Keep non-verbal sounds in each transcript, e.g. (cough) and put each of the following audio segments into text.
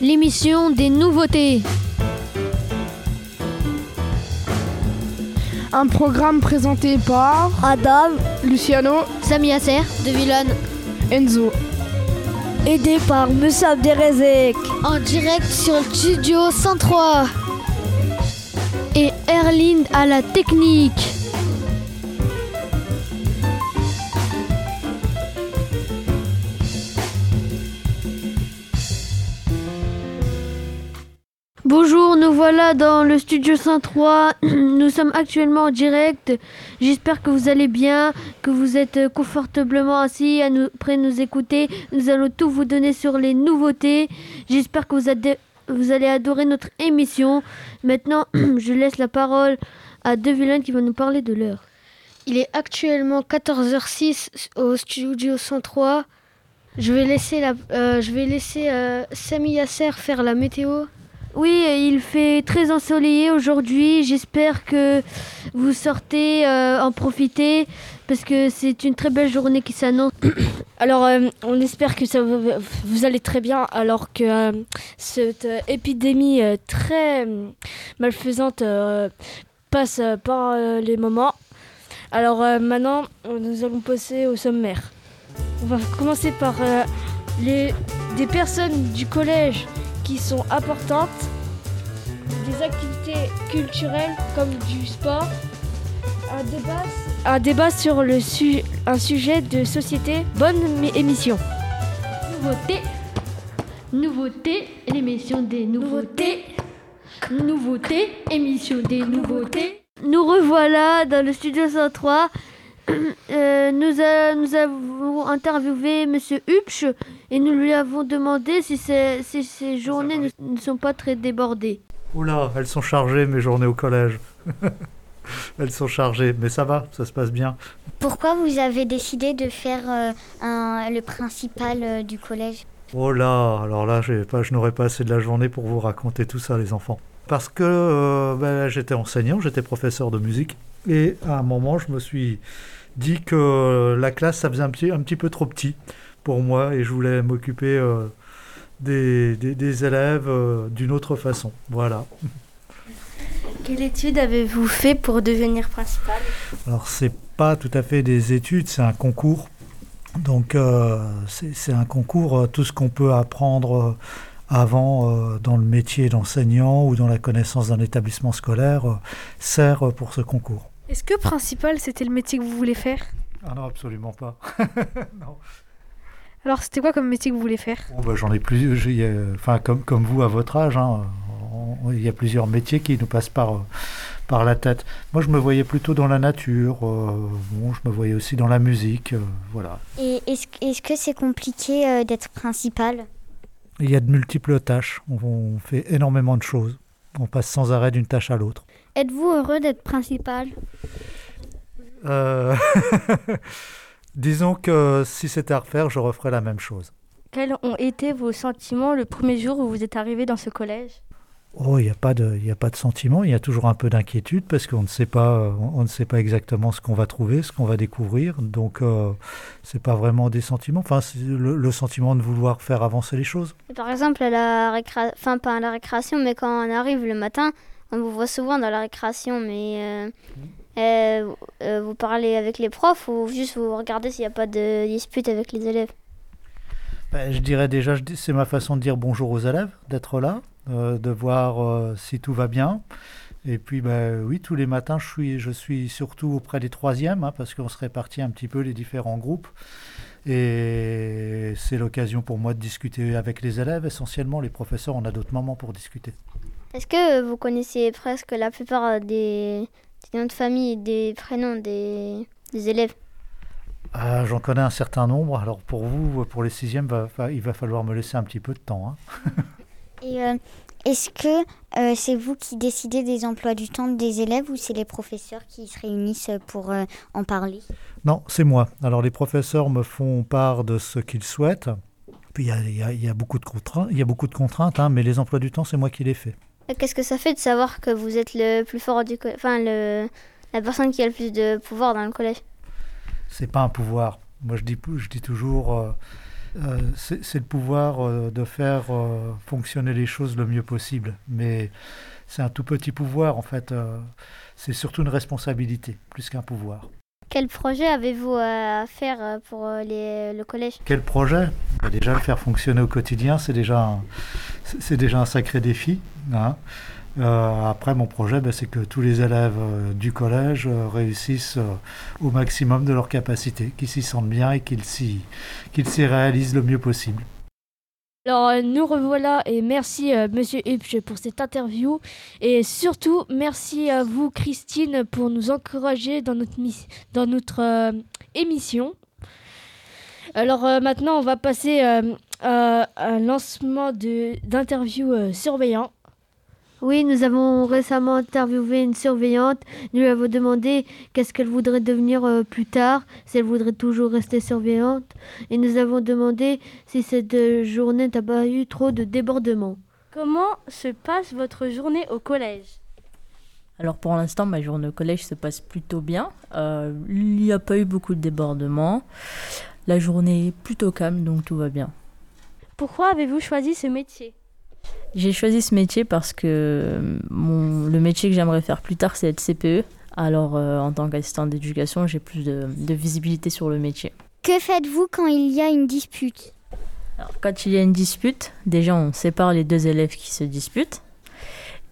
l'émission des nouveautés. Un programme présenté par Adam, Luciano, Sami Acer, De Villon, Enzo. aidé par Moussa Abderezek. en direct sur le studio 103. Et Erline à la technique. Voilà dans le studio 103. (clears throat) Nous sommes actuellement en direct. J'espère que vous allez bien, que vous êtes confortablement assis à nous, prêts à nous écouter. Nous allons tout vous donner sur les nouveautés. J'espère que vous, vous allez adorer notre émission. Maintenant, (clears throat) je laisse la parole à De Villain qui va nous parler de l'heure. Il est actuellement 14h06 au studio 103. Je vais laisser, la, euh, je vais laisser euh, Sami Yasser faire la météo. Oui, il fait très ensoleillé aujourd'hui. J'espère que vous sortez euh, en profiter parce que c'est une très belle journée qui s'annonce. (coughs) Alors, euh, on espère que ça, vous allez très bien, alors que euh, cette épidémie très malfaisante passe par les moments. Alors maintenant, nous allons passer au sommaire. On va commencer par les, des personnes du collège qui sont importantes, des activités culturelles comme du sport, un débat, un débat sur le su- un sujet de société. Bonne mi- émission. Nouveauté, nouveauté, l'émission des nouveautés. Nouveauté, émission des nouveautés. Nous revoilà dans le studio 103. (coughs) Euh, nous, a- nous avons interviewé Monsieur Hupsch et nous lui avons demandé si ces, si ces journées ne, ne sont pas très débordées. Oula, elles sont chargées mes journées au collège. (laughs) elles sont chargées, mais ça va, ça se passe bien. Pourquoi vous avez décidé de faire euh, un- le principal euh, du collège? Oh là, alors là, pas, je n'aurai pas assez de la journée pour vous raconter tout ça, les enfants. Parce que euh, ben, j'étais enseignant, j'étais professeur de musique, et à un moment, je me suis dit que la classe, ça faisait un petit, un petit peu trop petit pour moi, et je voulais m'occuper euh, des, des- des élèves euh, d'une autre façon. Voilà. Quelle étude avez-vous fait pour devenir principal? Alors, c'est pas tout à fait des études, c'est un concours. Donc, euh, c'est un concours, tout ce qu'on peut apprendre avant euh, dans le métier d'enseignant ou dans la connaissance d'un établissement scolaire euh, sert pour ce concours. Est-ce que principal, c'était le métier que vous voulez faire? Ah non, absolument pas. (laughs) non. Alors, c'était quoi comme métier que vous voulez faire? Bon, bah, J'en ai plus, euh, enfin, comme, comme vous à votre âge, hein, on- il y a plusieurs métiers qui nous passent par, euh, par la tête. Moi, je me voyais plutôt dans la nature, euh, bon, je me voyais aussi dans la musique, euh, voilà. Et est-ce que c'est compliqué euh, d'être principal? Il y a de multiples tâches. On, on fait énormément de choses. On passe sans arrêt d'une tâche à l'autre. Êtes-vous heureux d'être principal? Euh, (laughs) Disons que si c'était à refaire, je referais la même chose. Quels ont été vos sentiments le premier jour où vous êtes arrivé dans ce collège? Oh, il n'y a pas de, il y a pas de sentiment. Il y a toujours un peu d'inquiétude parce qu'on ne sait pas, on ne sait pas exactement ce qu'on va trouver, ce qu'on va découvrir. Donc, euh, c'est pas vraiment des sentiments. Enfin, c'est le, le sentiment de vouloir faire avancer les choses. Par exemple, à la récré... enfin pas à la récréation, mais quand on arrive le matin, on vous voit souvent dans la récréation, mais euh, euh, euh, vous parlez avec les profs ou juste vous regardez s'il n'y a pas de dispute avec les élèves? Ben, je dirais déjà, c'est ma façon de dire bonjour aux élèves, d'être là, de voir si tout va bien. Et puis, ben, oui, tous les matins, je suis, je suis surtout auprès des troisièmes, hein, parce qu'on se répartit un petit peu les différents groupes. Et c'est l'occasion pour moi de discuter avec les élèves. Essentiellement, les professeurs, on a d'autres moments pour discuter. Est-ce que vous connaissez presque la plupart des, des noms de famille et des prénoms des, des élèves? Ah, J'en connais un certain nombre. Alors pour vous, pour les sixièmes, va- va- il va falloir me laisser un petit peu de temps. hein. (laughs) Et euh, est-ce que euh, c'est vous qui décidez des emplois du temps des élèves ou c'est les professeurs qui se réunissent pour euh, en parler? Non, c'est moi. Alors les professeurs me font part de ce qu'ils souhaitent. Puis il y a, il y a- il y a beaucoup de contraintes, il y a beaucoup de contraintes hein, mais les emplois du temps, c'est moi qui les fais. Qu'est-ce que ça fait de savoir que vous êtes le plus fort du collège Enfin, le, la personne qui a le plus de pouvoir dans le collège? C'est pas un pouvoir. Moi, je dis, je dis toujours, euh, euh, c'est le pouvoir euh, de faire fonctionner les choses le mieux possible. Mais c'est un tout petit pouvoir, en fait. c'est surtout une responsabilité, plus qu'un pouvoir. Quel projet avez-vous à faire pour les- le collège? Quel projet? Déjà, le faire fonctionner au quotidien, c'est déjà, déjà un sacré défi. hein. Euh, après, mon projet, bah, c'est que tous les élèves euh, du collège euh, réussissent au maximum de leur capacité, qu'ils s'y sentent bien et qu'ils s'y qu'ils réalisent le mieux possible. Alors nous revoilà et merci Monsieur Hupsch pour cette interview et surtout merci à vous Christine pour nous encourager dans notre, dans notre émission. Alors euh, maintenant on va passer euh, à un lancement de- d'interview euh, surveillant. Oui, nous avons récemment interviewé une surveillante. Nous lui avons demandé qu'est-ce qu'elle voudrait devenir euh, plus tard, si elle voudrait toujours rester surveillante. Et nous avons demandé si cette euh, journée n'a pas eu trop de débordements. Comment se passe votre journée au collège? Alors pour l'instant, ma journée au collège se passe plutôt bien. Euh, il n'y a pas eu beaucoup de débordements. La journée est plutôt calme, donc tout va bien. Pourquoi avez-vous choisi ce métier? J'ai choisi ce métier parce que euh, mon, le métier que j'aimerais faire plus tard, c'est être CPE. Alors euh, en tant qu'assistant d'éducation, j'ai plus de, de visibilité sur le métier. Que faites-vous quand il y a une dispute? Alors, quand il y a une dispute, déjà on sépare les deux élèves qui se disputent.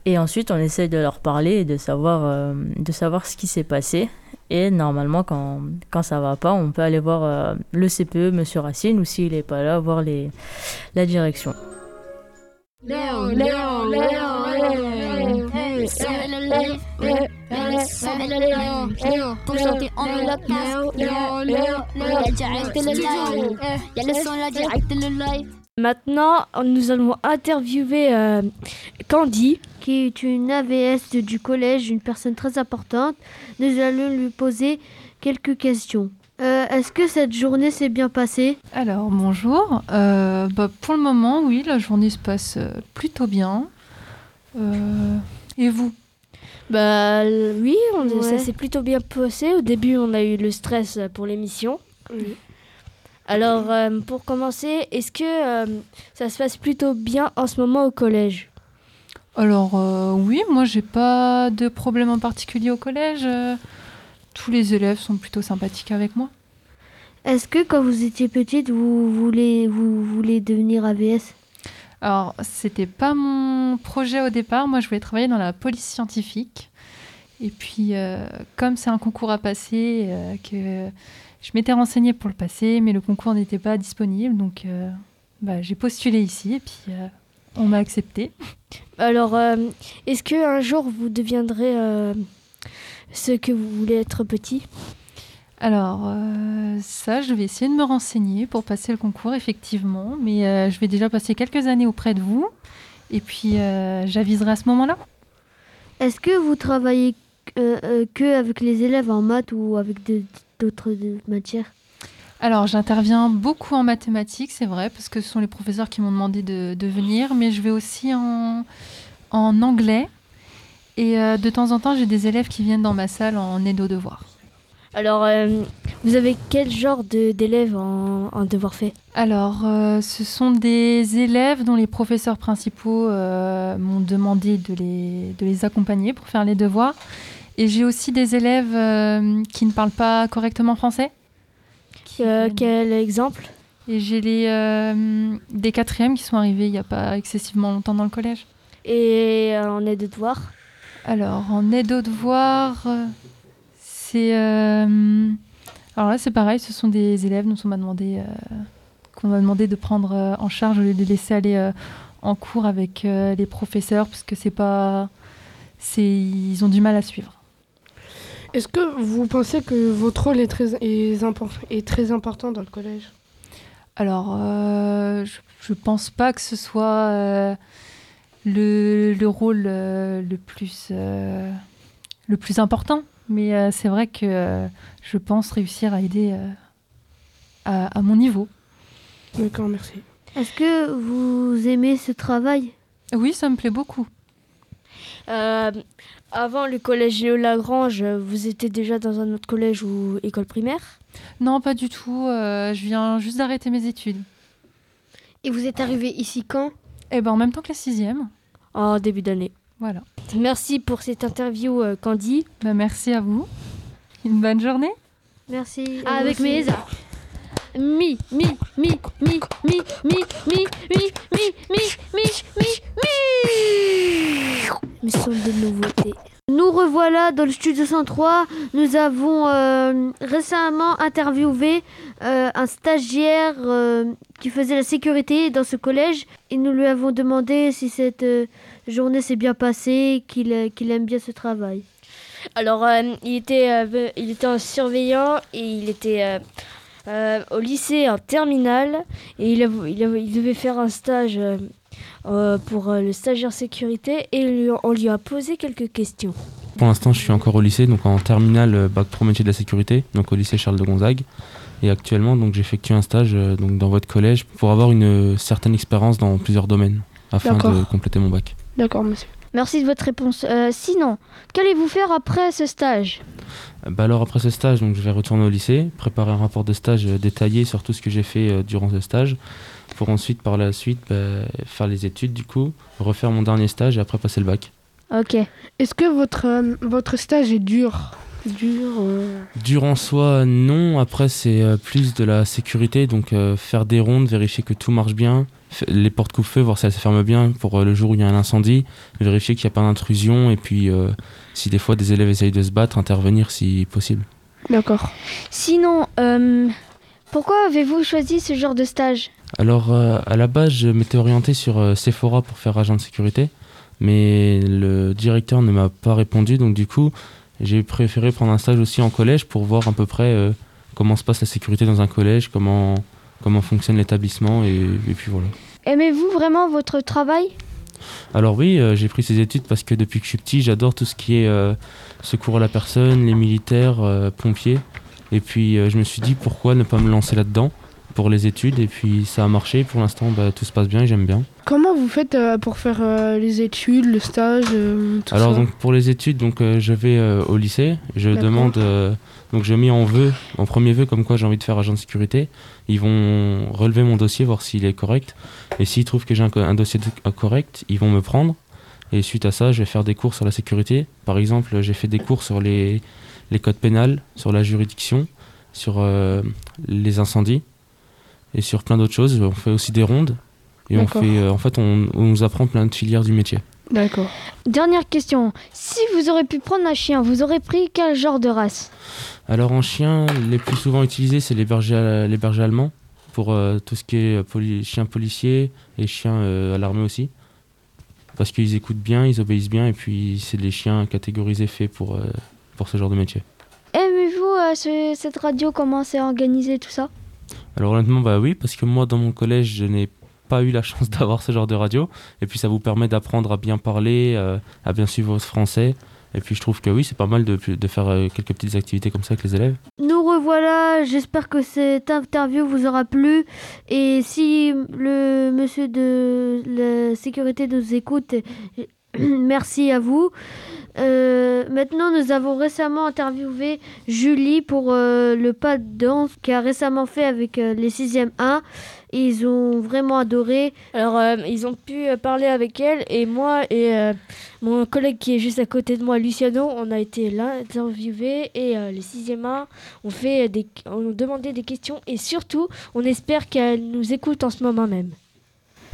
Et ensuite, on essaye de leur parler et de savoir, euh, de savoir ce qui s'est passé. Et normalement, quand, quand ça va pas, on peut aller voir euh, le CPE, Monsieur Racine, ou s'il n'est pas là, voir la direction. Maintenant nous allons interviewer euh, Candy. qui est une AVS du collège, une personne très importante. Nous allons lui poser quelques questions. Euh, Est-ce que cette journée s'est bien passée? Alors, bonjour. Euh, bah, pour le moment, oui, la journée se passe plutôt bien. Euh, et vous? Bah oui, on- Ouais. ça s'est plutôt bien passé. Au début, on a eu le stress pour l'émission. Alors, euh, pour commencer, est-ce que euh, ça se passe plutôt bien en ce moment au collège? Alors, euh, oui, moi, j'ai pas de problème en particulier au collège. Tous les élèves sont plutôt sympathiques avec moi. Est-ce que quand vous étiez petite, vous voulez, vous voulez devenir AVS Alors, c'était pas mon projet au départ. Moi, je voulais travailler dans la police scientifique. Et puis, comme c'est un concours à passer, que je m'étais renseignée pour le passer, mais le concours n'était pas disponible, donc euh, bah, j'ai postulé ici et puis euh, on m'a accepté. Alors, euh, est-ce que un jour vous deviendrez ce que vous voulez être petit? Alors, ça, je vais essayer de me renseigner pour passer le concours, effectivement, mais je vais déjà passer quelques années auprès de vous, et puis j'aviserai à ce moment-là. Est-ce que vous travaillez que avec les élèves en maths ou avec de- d'autres matières Alors, j'interviens beaucoup en mathématiques, c'est vrai, parce que ce sont les professeurs qui m'ont demandé de, de venir, mais je vais aussi en, en anglais. Et euh, de temps en temps, j'ai des élèves qui viennent dans ma salle en aide aux devoirs. Alors, euh, vous avez quel genre d'élèves en, en devoir fait? Alors, euh, ce sont des élèves dont les professeurs principaux m'ont demandé de les, de les accompagner pour faire les devoirs. Et j'ai aussi des élèves euh, qui ne parlent pas correctement français. Euh, Quel exemple? Et j'ai les, euh, des quatrièmes qui sont arrivés il n'y a pas excessivement longtemps dans le collège. Et en aide de devoir? Alors, en aide aux devoirs, c'est. euh, alors là, c'est pareil, ce sont des élèves dont on m'a demandé, euh, qu'on m'a demandé de prendre en charge au lieu de les laisser aller euh, en cours avec les professeurs, parce que c'est pas. c'est Ils ont du mal à suivre. Est-ce que vous pensez que votre rôle est très, est impor- est très important dans le collège? Alors, euh, je, je pense pas que ce soit euh, le, le rôle euh, le, plus, euh, le plus important, mais euh, c'est vrai que euh, je pense réussir à aider euh, à, à mon niveau. D'accord, merci. Est-ce que vous aimez ce travail? Oui, ça me plaît beaucoup. Euh, Avant le collège Léo Lagrange, vous étiez déjà dans un autre collège ou école primaire? Non, pas du tout. euh, je viens juste d'arrêter mes études. Et vous êtes arrivé ici quand? Eh ben en même temps que la sixième. En début d'année. Voilà. Merci pour cette interview, euh, Candy. Ben, merci à vous. Une bonne journée. Merci. Ah, avec mes Mi, mi, mi, mi, mi, mi, mi, mi, mi, mi, mi, mi, mi. Mais sont nouveautés. Nous revoilà dans le studio 103. Nous avons euh, récemment interviewé euh, un stagiaire euh, qui faisait la sécurité dans ce collège et nous lui avons demandé si cette euh, journée s'est bien passée, qu'il euh, qu'il aime bien ce travail. Alors, euh, il, était, euh, il était un surveillant et il était euh, au lycée en terminale et il, a- il, a- il devait faire un stage euh, euh, pour le stagiaire sécurité et lui- on lui a posé quelques questions. Pour l'instant, je suis encore au lycée, donc en terminale, bac pro métier de la sécurité, donc au lycée Charles de Gonzague. Et actuellement, donc j'effectue un stage euh, donc dans votre collège pour avoir une euh, certaine expérience dans plusieurs domaines afin de compléter mon bac. D'accord, monsieur. Merci de votre réponse. Euh, sinon, qu'allez-vous faire après ce stage? Bah alors après ce stage, donc je vais retourner au lycée, préparer un rapport de stage euh, détaillé sur tout ce que j'ai fait euh, durant ce stage, pour ensuite par la suite bah, faire les études du coup, refaire mon dernier stage et après passer le bac. Ok. Est-ce que votre, euh, votre stage est dur? Dur euh, Dur en soi, non. Après, c'est plus de la sécurité. Donc, euh, faire des rondes, vérifier que tout marche bien. Les portes coupe-feu, voir si elles se ferment bien pour euh, le jour où il y a un incendie. Vérifier qu'il n'y a pas d'intrusion. Et puis, euh, si des fois des élèves essayent de se battre, intervenir si possible. D'accord. Sinon, euh, pourquoi avez-vous choisi ce genre de stage? Alors, euh, à la base, je m'étais orienté sur Sephora pour faire agent de sécurité. Mais le directeur ne m'a pas répondu. Donc, du coup, j'ai préféré prendre un stage aussi en collège pour voir à peu près comment se passe la sécurité dans un collège, comment, comment fonctionne l'établissement. Et, et puis voilà. Aimez-vous vraiment votre travail? Alors oui, euh, j'ai pris ces études parce que depuis que je suis petit, j'adore tout ce qui est euh, secours à la personne, les militaires, euh, pompiers. Et puis euh, je me suis dit pourquoi ne pas me lancer là-dedans pour les études. Et puis ça a marché. Pour l'instant, bah, tout se passe bien et j'aime bien. Comment vous faites euh, pour faire euh, les études, le stage, euh, tout Alors ça? donc pour les études, donc euh, je vais euh, au lycée. Je demande, euh, donc je mets en vœu, en premier vœu, comme quoi j'ai envie de faire agent de sécurité. Ils vont relever mon dossier, voir s'il est correct. Et s'ils trouvent que j'ai un, dossier de- correct, ils vont me prendre. Et suite à ça, je vais faire des cours sur la sécurité. Par exemple, j'ai fait des cours sur les, les codes pénals, sur la juridiction, sur euh, les incendies et sur plein d'autres choses. On fait aussi des rondes. Et on fait, euh, en fait, on, on nous apprend plein de filières du métier. D'accord. Dernière question. Si vous aurez pu prendre un chien, vous aurez pris quel genre de race? Alors en chien, les plus souvent utilisés, c'est les bergers, à- les bergers allemands, pour euh, tout ce qui est euh, poli- chiens policiers et chiens euh, à l'armée aussi. Parce qu'ils écoutent bien, ils obéissent bien, et puis c'est des chiens catégorisés faits pour, euh, pour ce genre de métier. Aimez-vous euh, ce- cette radio, comment c'est organisé, tout ça? Alors honnêtement, bah oui, parce que moi dans mon collège, je n'ai pas eu la chance (laughs) d'avoir ce genre de radio, et puis ça vous permet d'apprendre à bien parler, à bien suivre votre français, et puis je trouve que oui, c'est pas mal de, faire euh, quelques petites activités comme ça avec les élèves. Nous revoilà, j'espère que cette interview vous aura plu. Et si le monsieur de la sécurité nous écoute, (clears throat) merci à vous. Euh, maintenant, nous avons récemment interviewé Julie pour euh, le pas de danse qu'elle a récemment fait avec euh, les 6e 1. Ils ont vraiment adoré. Alors, euh, ils ont pu parler avec elle et moi et euh, mon collègue qui est juste à côté de moi, Luciano, on a été l'interviewer et euh, les 6e 1 ont, fait des, ont demandé des questions et surtout, on espère qu'elle nous écoute en ce moment même.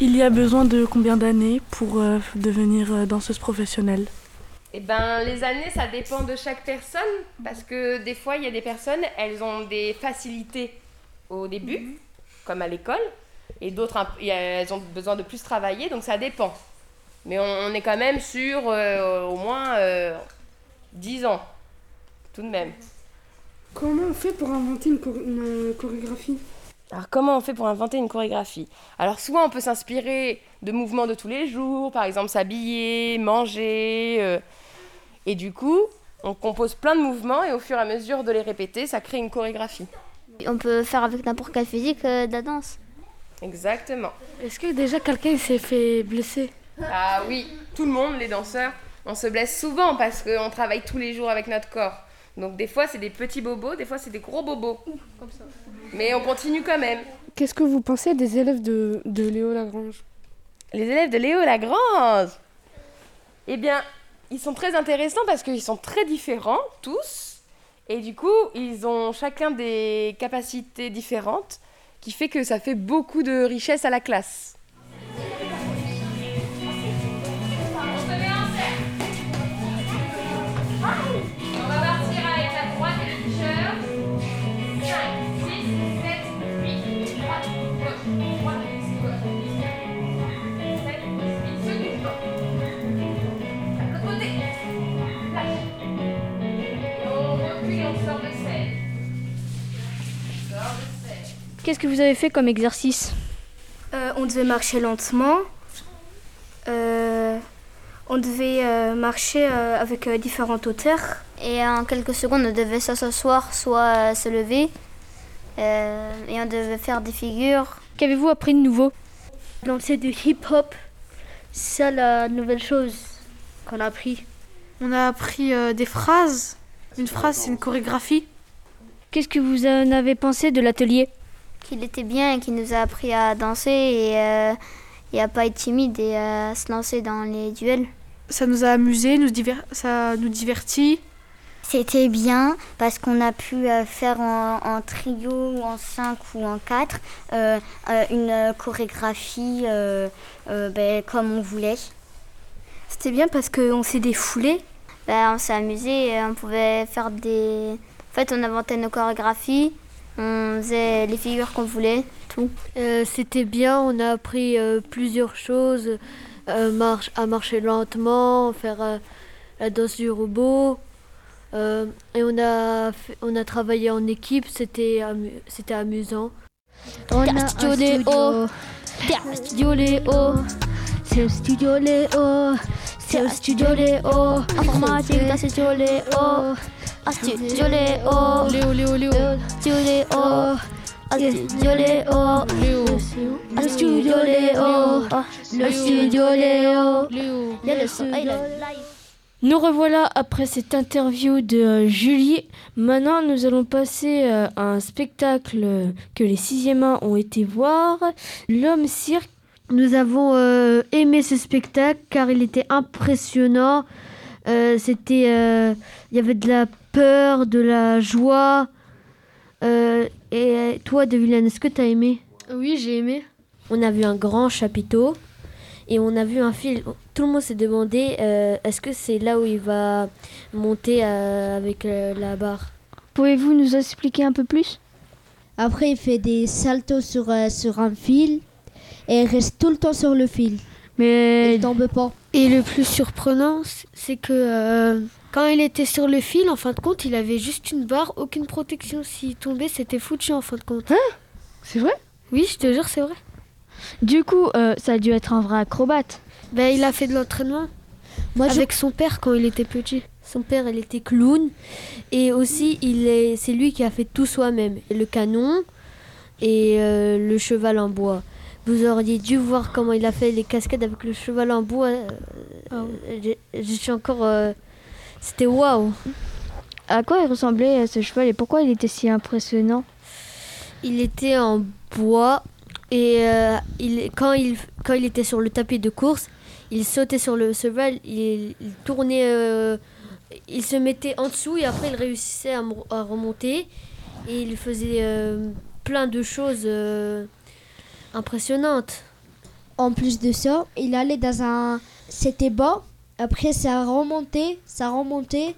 Il y a besoin de combien d'années pour euh, devenir danseuse professionnelle? Eh ben, les années, ça dépend de chaque personne, parce que des fois, il y a des personnes, elles ont des facilités au début, comme à l'école, et d'autres, elles ont besoin de plus travailler, donc ça dépend. Mais on, on est quand même sur euh, au moins euh, 10 ans, tout de même. Comment on fait pour inventer une, chor- une, euh, chorégraphie? Alors comment on fait pour inventer une chorégraphie? Alors soit on peut s'inspirer de mouvements de tous les jours, par exemple s'habiller, manger, euh, et du coup on compose plein de mouvements et au fur et à mesure de les répéter, ça crée une chorégraphie. On peut faire avec n'importe quelle physique euh, de la danse. Exactement. Est-ce que déjà quelqu'un s'est fait blesser Ah oui, tout le monde, les danseurs, on se blesse souvent parce qu'on travaille tous les jours avec notre corps. Donc des fois c'est des petits bobos, des fois c'est des gros bobos. Mais on continue quand même. Qu'est-ce que vous pensez des élèves de, de Léo Lagrange? Les élèves de Léo Lagrange? Eh bien, ils sont très intéressants parce qu'ils sont très différents, tous. Et du coup, ils ont chacun des capacités différentes qui fait que ça fait beaucoup de richesse à la classe. Qu'est-ce que vous avez fait comme exercice Euh, on devait marcher lentement. Euh, on devait euh, marcher euh, avec euh, différentes hauteurs. Et en quelques secondes, on devait soit s'asseoir, soit euh, se lever. Euh, et on devait faire des figures. Qu'avez-vous appris de nouveau Lancer du hip-hop. C'est ça la nouvelle chose qu'on a appris. On a appris euh, des phrases. Une phrase, c'est une chorégraphie. Qu'est-ce que vous en avez pensé de l'atelier Qu'il était bien et qu'il nous a appris à danser et, euh, et à pas être timide et à se lancer dans les duels. Ça nous a amusés, nous ça nous divertit. C'était bien parce qu'on a pu euh, faire en, en trio, ou en cinq ou en quatre, euh, euh, une chorégraphie euh, ben, comme on voulait. C'était bien parce qu'on s'est défoulé. Bah, on s'est amusé, on pouvait faire des... En fait, on inventait nos chorégraphies, on faisait les figures qu'on voulait, tout. Euh, C'était bien, on a appris euh, plusieurs choses, euh, marche, à marcher lentement, faire euh, la danse du robot. euh, et on a, fait- on a travaillé en équipe, c'était amu- c'était amusant. On a un studio Léo. Studio Léo. C'est le studio Léo. C'est le studio Léo. Informatique dans le studio Léo. Léo. Léo, Léo, Léo. Le studio Léo. Le studio Nous revoilà après cette interview de euh, Julie. Maintenant, nous allons passer euh, à un spectacle que les 6e A ont été voir. L'homme cirque. Nous avons euh, aimé ce spectacle car il était impressionnant. Euh, C'était, euh, il y avait de la peur, de la joie. Euh, et toi, Deviliane, est-ce que tu as aimé? Oui, j'ai aimé. On a vu un grand chapiteau et on a vu un fil. Tout le monde s'est demandé euh, est-ce que c'est là où il va monter euh, avec euh, la barre? Pouvez-vous nous expliquer un peu plus? Après, il fait des saltos sur, euh, sur un fil et il reste tout le temps sur le fil. Mais Il tombe pas. Et le plus surprenant, c'est que euh, quand il était sur le fil, en fin de compte, il avait juste une barre, aucune protection. S'il tombait, c'était foutu en fin de compte. C'est vrai? Oui, je te jure, c'est vrai. Du coup, euh, ça a dû être un vrai acrobate. Ben, il a fait de l'entraînement Moi, je- avec son père quand il était petit. Son père, il était clown. Et aussi, il est, c'est lui qui a fait tout soi-même. Le canon et euh, le cheval en bois. Vous auriez dû voir comment il a fait les cascades avec le cheval en bois. euh, euh, j'ai- Je suis encore... euh, C'était waouh. À quoi il ressemblait euh, ce cheval et pourquoi il était si impressionnant? Il était en bois et euh, il, quand, il, quand il était sur le tapis de course, il sautait sur le cheval, il, il tournait, euh, il se mettait en dessous et après il réussissait à, remonter et il faisait euh, plein de choses impressionnantes. En plus de ça, il allait dans un. C'était bas. Après, ça remontait, ça remontait.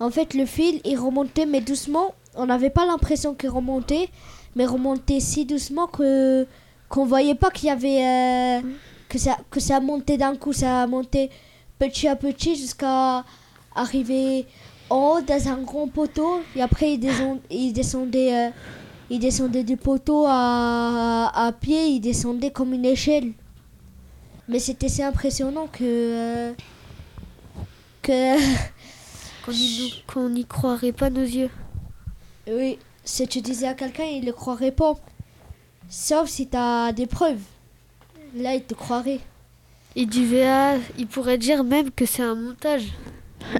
En fait, le fil, il remontait, mais doucement. On n'avait pas l'impression qu'il remontait, mais remontait si doucement que qu'on voyait pas qu'il y avait euh, que ça que ça montait d'un coup, ça montait petit à petit jusqu'à arriver en haut dans un grand poteau. Et après, il descendait, euh, il descendait du poteau à, à pied, il descendait comme une échelle. Mais c'était si impressionnant que. euh, que. (laughs) Qu'on y, n'y croirait pas nos yeux. Oui, si tu disais à quelqu'un, il ne croirait pas. Sauf si tu as des preuves. Là, il te croirait. Il disait, ah, il pourrait dire même que c'est un montage.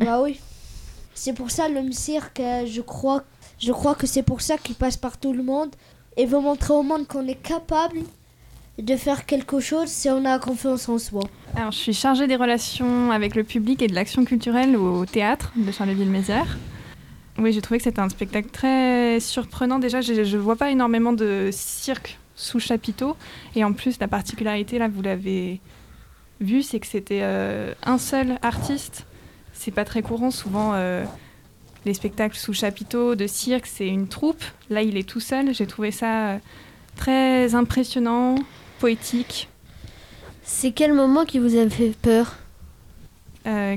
bah oui. C'est pour ça, l'homme cirque, euh, je crois, je crois que c'est pour ça qu'il passe par tout le monde. et veut montrer au monde qu'on est capable de faire quelque chose si on a confiance en soi. Alors, je suis chargée des relations avec le public et de l'action culturelle au théâtre de Charleville-Mézières. Oui, j'ai trouvé que c'était un spectacle très surprenant. Déjà, je ne vois pas énormément de cirque sous chapiteau. Et en plus, la particularité, là, vous l'avez vu, c'est que c'était euh, un seul artiste. C'est pas très courant. Souvent, euh, les spectacles sous chapiteau de cirque, c'est une troupe. Là, il est tout seul. J'ai trouvé ça euh, très impressionnant, poétique. C'est quel moment qui vous a fait peur?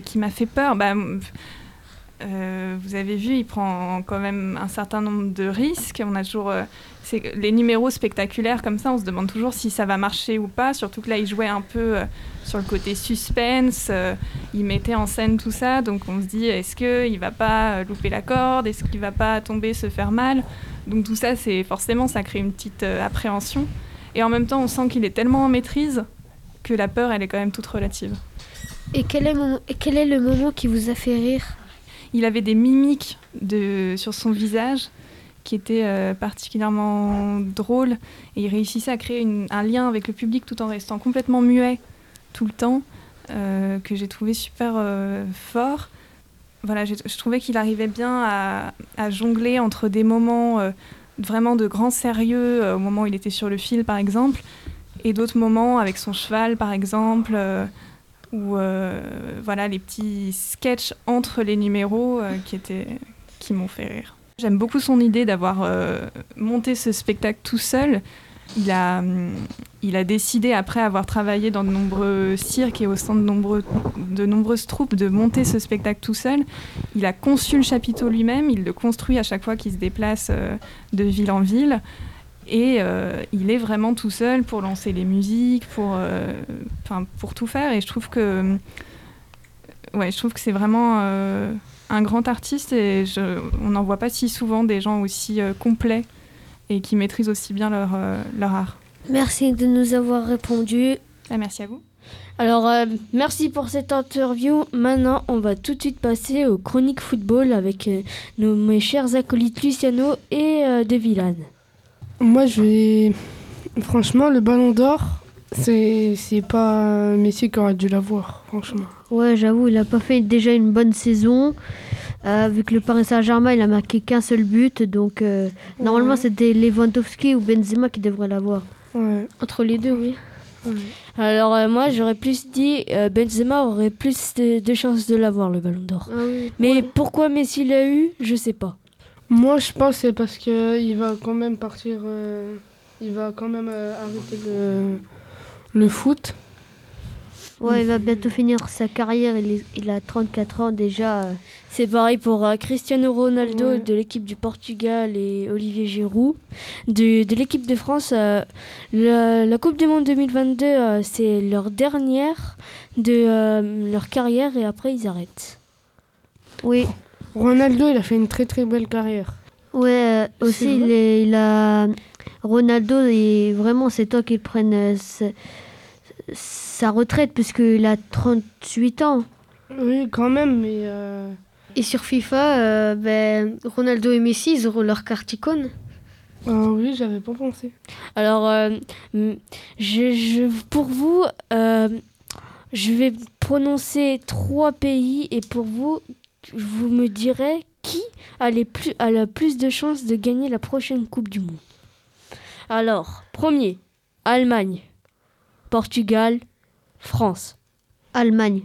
Qui m'a fait peur? Bah, Vous avez vu, il prend quand même un certain nombre de risques. On a toujours les numéros spectaculaires comme ça, on se demande toujours si ça va marcher ou pas. Surtout que là, il jouait un peu euh, sur le côté suspense, euh, il mettait en scène tout ça, donc on se dit est-ce qu'il va pas euh, louper la corde, est-ce qu'il va pas tomber, se faire mal? Donc tout ça, c'est forcément, ça crée une petite appréhension. Et en même temps, on sent qu'il est tellement en maîtrise que la peur, elle est quand même toute relative. Et quel est, quel est le moment qui vous a fait rire? Il avait des mimiques de, sur son visage qui était euh, particulièrement drôle et il réussissait à créer un lien avec le public tout en restant complètement muet tout le temps, euh, que j'ai trouvé super euh, fort. Voilà, je trouvais qu'il arrivait bien à, jongler entre des moments vraiment de grand sérieux, au moment où il était sur le fil par exemple, et d'autres moments avec son cheval par exemple, ou voilà les petits sketchs entre les numéros qui, étaient, qui m'ont fait rire. J'aime beaucoup son idée d'avoir euh, monté ce spectacle tout seul. Il a, hum, il a décidé, après avoir travaillé dans de nombreux cirques et au sein de, nombreuses troupes, de monter ce spectacle tout seul. Il a conçu le chapiteau lui-même, il le construit à chaque fois qu'il se déplace euh, de ville en ville. Et euh, il est vraiment tout seul pour lancer les musiques, pour, pour tout faire. Et je trouve que, hum, ouais, que c'est vraiment un grand artiste et on n'en voit pas si souvent des gens aussi euh, complets et qui maîtrisent aussi bien leur, euh, leur art. Merci de nous avoir répondu. Ah, merci à vous. Alors, euh, merci pour cette interview. Maintenant, on va tout de suite passer aux chroniques football avec nos, mes chers acolytes Luciano et De Villane. Moi, je vais. Franchement, le ballon d'or, c'est pas Messi qui aurait dû l'avoir, franchement. Ouais, j'avoue, il a pas fait déjà une bonne saison. Euh, vu que le Paris Saint-Germain, il a marqué qu'un seul but. Donc, euh, normalement, c'était Lewandowski ou Benzema qui devraient l'avoir. Ouais. Entre les deux, oui. Alors, euh, moi, j'aurais plus dit Benzema aurait plus de, chances de l'avoir, le ballon d'or. Ah Mais pourquoi Messi l'a eu, je sais pas. Moi, je pense que c'est parce qu'il va quand même partir. il va quand même arrêter le, le foot. Ouais, il va bientôt finir sa carrière. Il, a 34 ans déjà. C'est pareil pour euh, Cristiano Ronaldo de l'équipe du Portugal et Olivier Giroud. De, de l'équipe de France, euh, la, Coupe du Monde 2022, euh, c'est leur dernière de leur carrière et après ils arrêtent. Oui. Ronaldo, il a fait une très très belle carrière. Ouais, aussi il, il, a. Ronaldo, et vraiment, c'est toi qui prenne sa retraite puisqu'il a 38 ans. Oui, quand même, mais... Euh, et sur FIFA, euh, ben, Ronaldo et Messi, ils auront leur carte icône. Ah oui, j'avais pas pensé. Alors, euh, je, pour vous, je vais prononcer trois pays et pour vous, vous me direz qui a, les plus, a le plus de chances de gagner la prochaine Coupe du Monde. Alors, premier, Allemagne. Portugal, France. Allemagne.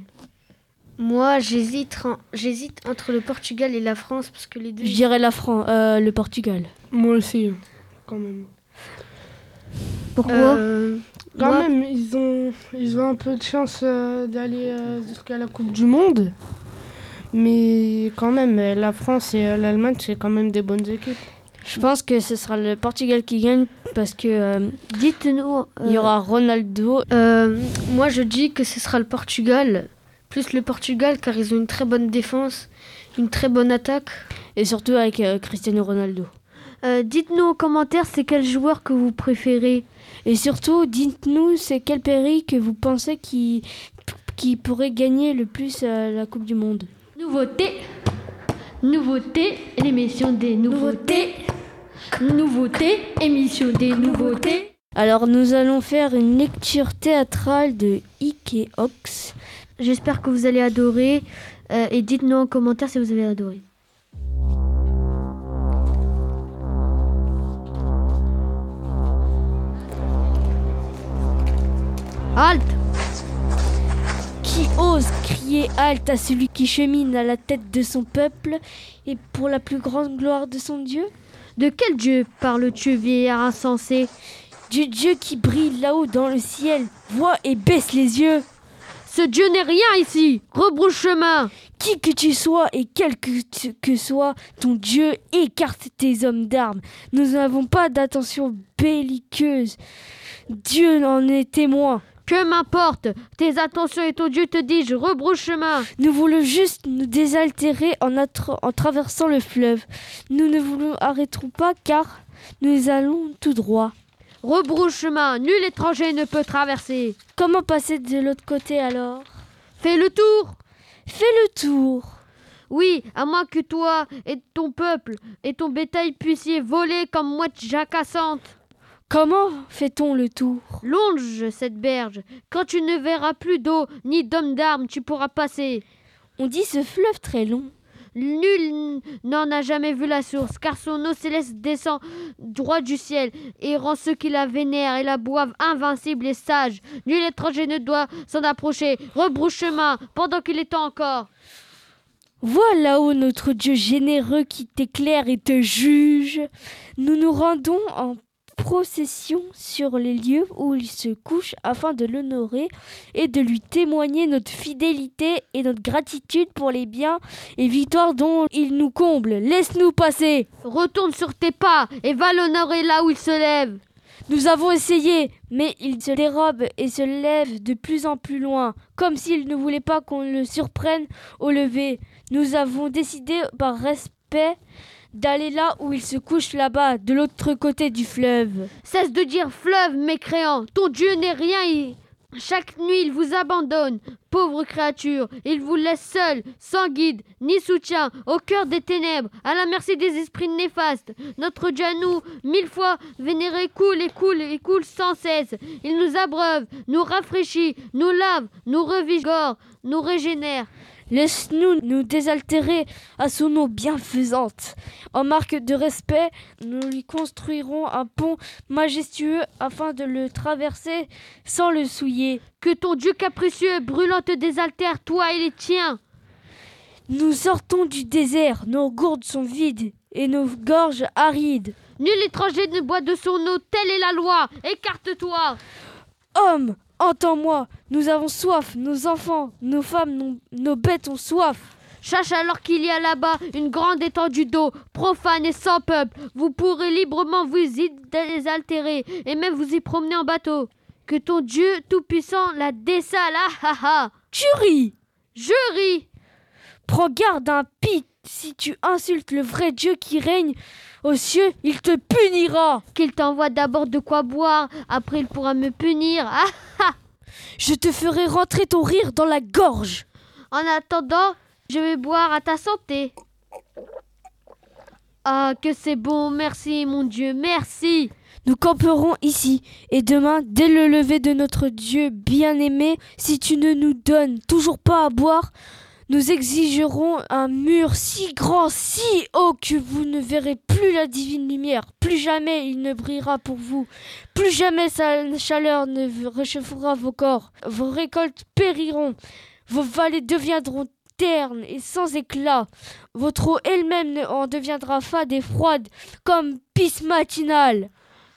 Moi, j'hésite, j'hésite entre le Portugal et la France parce que les deux. Je dirais la France, euh, le Portugal. Moi aussi, quand même. Pourquoi euh, Quand même, ils ont, ils ont un peu de chance euh, d'aller jusqu'à la Coupe du Monde. Mais quand même, la France et l'Allemagne, c'est quand même des bonnes équipes. Je pense que ce sera le Portugal qui gagne parce que. Euh, Dites-nous. il y aura euh, Ronaldo. Euh, moi, je dis que ce sera le Portugal. Plus le Portugal, car ils ont une très bonne défense, une très bonne attaque. Et surtout avec Cristiano Ronaldo. dites-nous en commentaire c'est quel joueur que vous préférez? Et surtout, dites-nous c'est quel pays que vous pensez qui, qui pourrait gagner le plus la Coupe du Monde? Nouveauté Nouveauté, l'émission des nouveautés. Nouveauté, émission des nouveautés. Alors nous allons faire une lecture théâtrale de Ike Ox. J'espère que vous allez adorer euh, et dites-nous en commentaire si vous avez adoré. Halte Qui ose crier halte à celui qui chemine à la tête de son peuple et pour la plus grande gloire de son Dieu? De quel Dieu parles-tu, vieillard insensé? Du Dieu qui brille là-haut dans le ciel, voit et baisse les yeux. Ce Dieu n'est rien ici. Rebrouche chemin. Qui que tu sois et quel que, que soit ton Dieu, écarte tes hommes d'armes. Nous n'avons pas d'attention belliqueuse. Dieu en est témoin. Que m'importe Tes attentions et ton Dieu te dis-je, rebrouche chemin. Nous voulons juste nous désaltérer en, en traversant le fleuve. Nous ne vous arrêterons pas car nous allons tout droit. Rebrouche chemin, nul étranger ne peut traverser. Comment passer de l'autre côté alors? Fais le tour Fais le tour Oui, à moins que toi et ton peuple et ton bétail puissiez voler comme mouette jacassante. Comment fait-on le tour? Longe cette berge. Quand tu ne verras plus d'eau ni d'hommes d'armes, tu pourras passer. On dit ce fleuve très long. Nul n'en a jamais vu la source, car son eau céleste descend droit du ciel et rend ceux qui la vénèrent et la boivent invincible et sage. Nul étranger ne doit s'en approcher. Rebrouche chemin pendant qu'il est temps encore. Vois là-haut notre Dieu généreux qui t'éclaire et te juge. Nous nous rendons en procession sur les lieux où il se couche afin de l'honorer et de lui témoigner notre fidélité et notre gratitude pour les biens et victoires dont il nous comble. Laisse-nous passer. Retourne sur tes pas et va l'honorer là où il se lève. Nous avons essayé, mais il se dérobe et se lève de plus en plus loin, comme s'il ne voulait pas qu'on le surprenne au lever. Nous avons décidé par respect d'aller là où il se couche là-bas, de l'autre côté du fleuve. Cesse de dire fleuve, mécréant. Ton Dieu n'est rien. Chaque nuit, il vous abandonne, pauvre créature. Il vous laisse seul, sans guide, ni soutien, au cœur des ténèbres, à la merci des esprits néfastes. Notre Dieu à nous, mille fois vénéré, coule et coule et coule sans cesse. Il nous abreuve, nous rafraîchit, nous lave, nous revigore, nous régénère. Laisse-nous nous désaltérer à son eau bienfaisante. En marque de respect, nous lui construirons un pont majestueux afin de le traverser sans le souiller. Que ton Dieu capricieux, brûlant te désaltère, toi et les tiens. Nous sortons du désert, nos gourdes sont vides et nos gorges arides. Nul étranger ne boit de son eau, telle est la loi. Écarte-toi. Homme, Entends-moi, nous avons soif, nos enfants, nos femmes, nos, bêtes ont soif. Cherche alors qu'il y a là-bas une grande étendue d'eau, profane et sans peuple. Vous pourrez librement vous y désaltérer et même vous y promener en bateau. Que ton Dieu Tout-Puissant la dessale, ah ah ah Tu ris Je ris Prends garde un si tu insultes le vrai Dieu qui règne aux cieux, il te punira. Qu'il t'envoie d'abord de quoi boire, après il pourra me punir. Ah ah Je te ferai rentrer ton rire dans la gorge. En attendant, je vais boire à ta santé. Ah, que c'est bon, merci mon Dieu, merci. Nous camperons ici, et demain, dès le lever de notre Dieu bien-aimé, si tu ne nous donnes toujours pas à boire, nous exigerons un mur si grand, si haut que vous ne verrez plus la divine lumière. Plus jamais il ne brillera pour vous. Plus jamais sa chaleur ne réchauffera vos corps. Vos récoltes périront. Vos vallées deviendront ternes et sans éclat. Votre eau elle-même en deviendra fade et froide comme pisse matinale.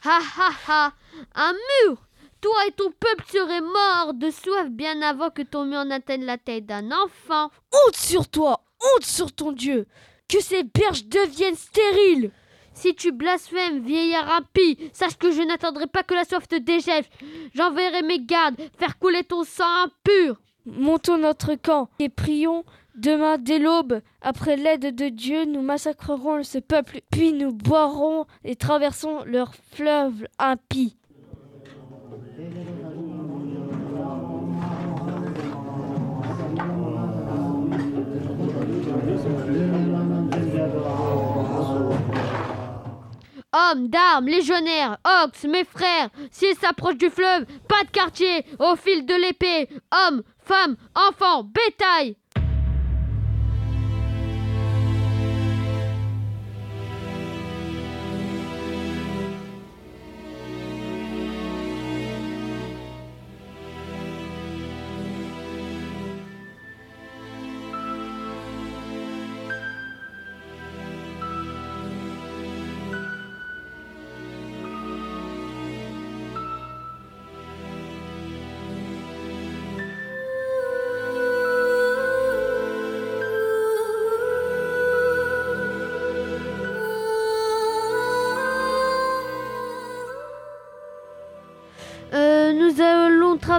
Ha ha ha Un mur toi et ton peuple seraient morts de soif bien avant que ton mur n'atteigne la tête d'un enfant. Honte sur toi, honte sur ton Dieu, que ces berges deviennent stériles. Si tu blasphèmes, vieillard impie, sache que je n'attendrai pas que la soif te dégèle. J'enverrai mes gardes faire couler ton sang impur. Montons notre camp et prions. Demain, dès l'aube, après l'aide de Dieu, nous massacrerons ce peuple, puis nous boirons et traversons leur fleuve impie. Hommes, d'armes, légionnaires, ox, mes frères, s'ils s'approchent du fleuve, pas de quartier, au fil de l'épée, hommes, femmes, enfants, bétail.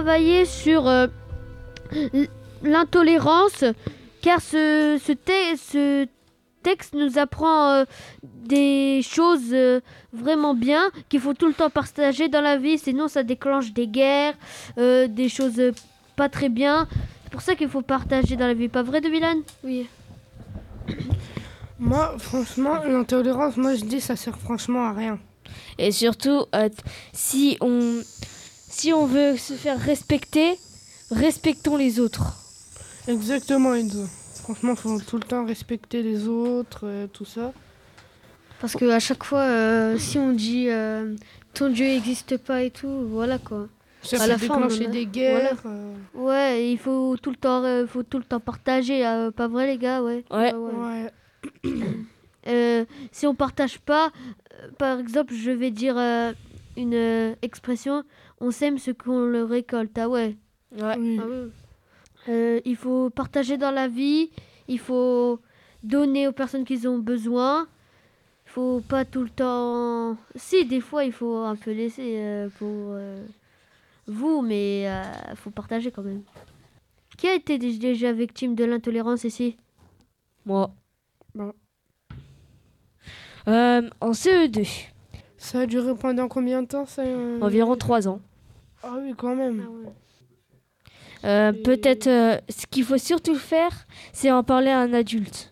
Travailler sur euh, l'intolérance, car ce, ce, te- ce texte nous apprend euh, des choses euh, vraiment bien qu'il faut tout le temps partager dans la vie, sinon ça déclenche des guerres, euh, des choses pas très bien. C'est pour ça qu'il faut partager dans la vie, pas vrai de Milan Oui. (coughs) Moi, franchement, l'intolérance, moi je dis ça sert franchement à rien. Et surtout, euh, si, on, si on veut se faire respecter, respectons les autres. Exactement, Enzo. Franchement, faut tout le temps respecter les autres, euh, tout ça. Parce que à chaque fois, euh, si on dit euh, ton Dieu n'existe pas et tout, voilà quoi. Ça À la fin, on a- des guerres. voilà. euh. Ouais, il faut tout le temps, euh, faut tout le temps partager, euh, pas vrai les gars, ouais. Ouais. Ouais. (coughs) Euh, si on partage pas, euh, par exemple, je vais dire euh, une euh, expression, on sème ce qu'on le récolte, ah ouais. Ouais. Oui. Ah ouais. Euh, il faut partager dans la vie, il faut donner aux personnes qui ont besoin. Il faut pas tout le temps. Si, des fois, il faut un peu laisser euh, pour euh, vous, mais il faut partager quand même. Qui a été dé- déjà victime de l'intolérance ici? Moi. Bon. Euh, en CE2, Ça a duré pendant combien de temps ça euh environ 3 ans. Ah oui, quand même. Euh, Peut-être, euh, ce qu'il faut surtout faire, c'est en parler à un adulte.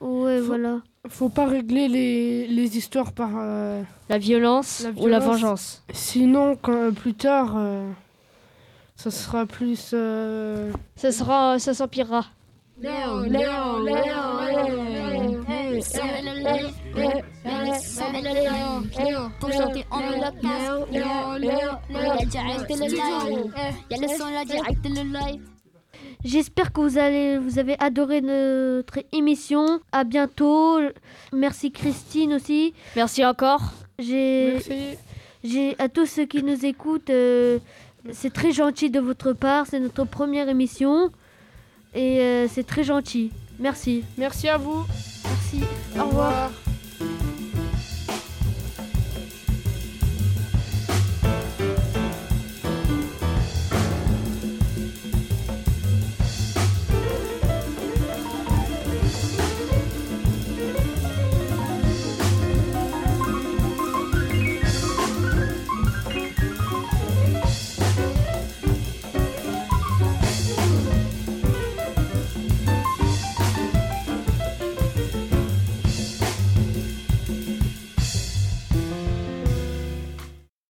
Ouais, voilà. Faut pas régler les, les histoires par euh, La violence, la ou la vengeance. Sinon, quand, plus tard, euh, ça sera plus. euh, Ça sera, ça s'empirera. J'espère que vous, allez, vous avez adoré notre émission. À bientôt. Merci Christine aussi. Merci encore. J'ai, Merci. j'ai à tous ceux qui nous écoutent, euh, c'est très gentil de votre part. C'est notre première émission et euh, c'est très gentil. Merci. Merci à vous. Merci. Au revoir.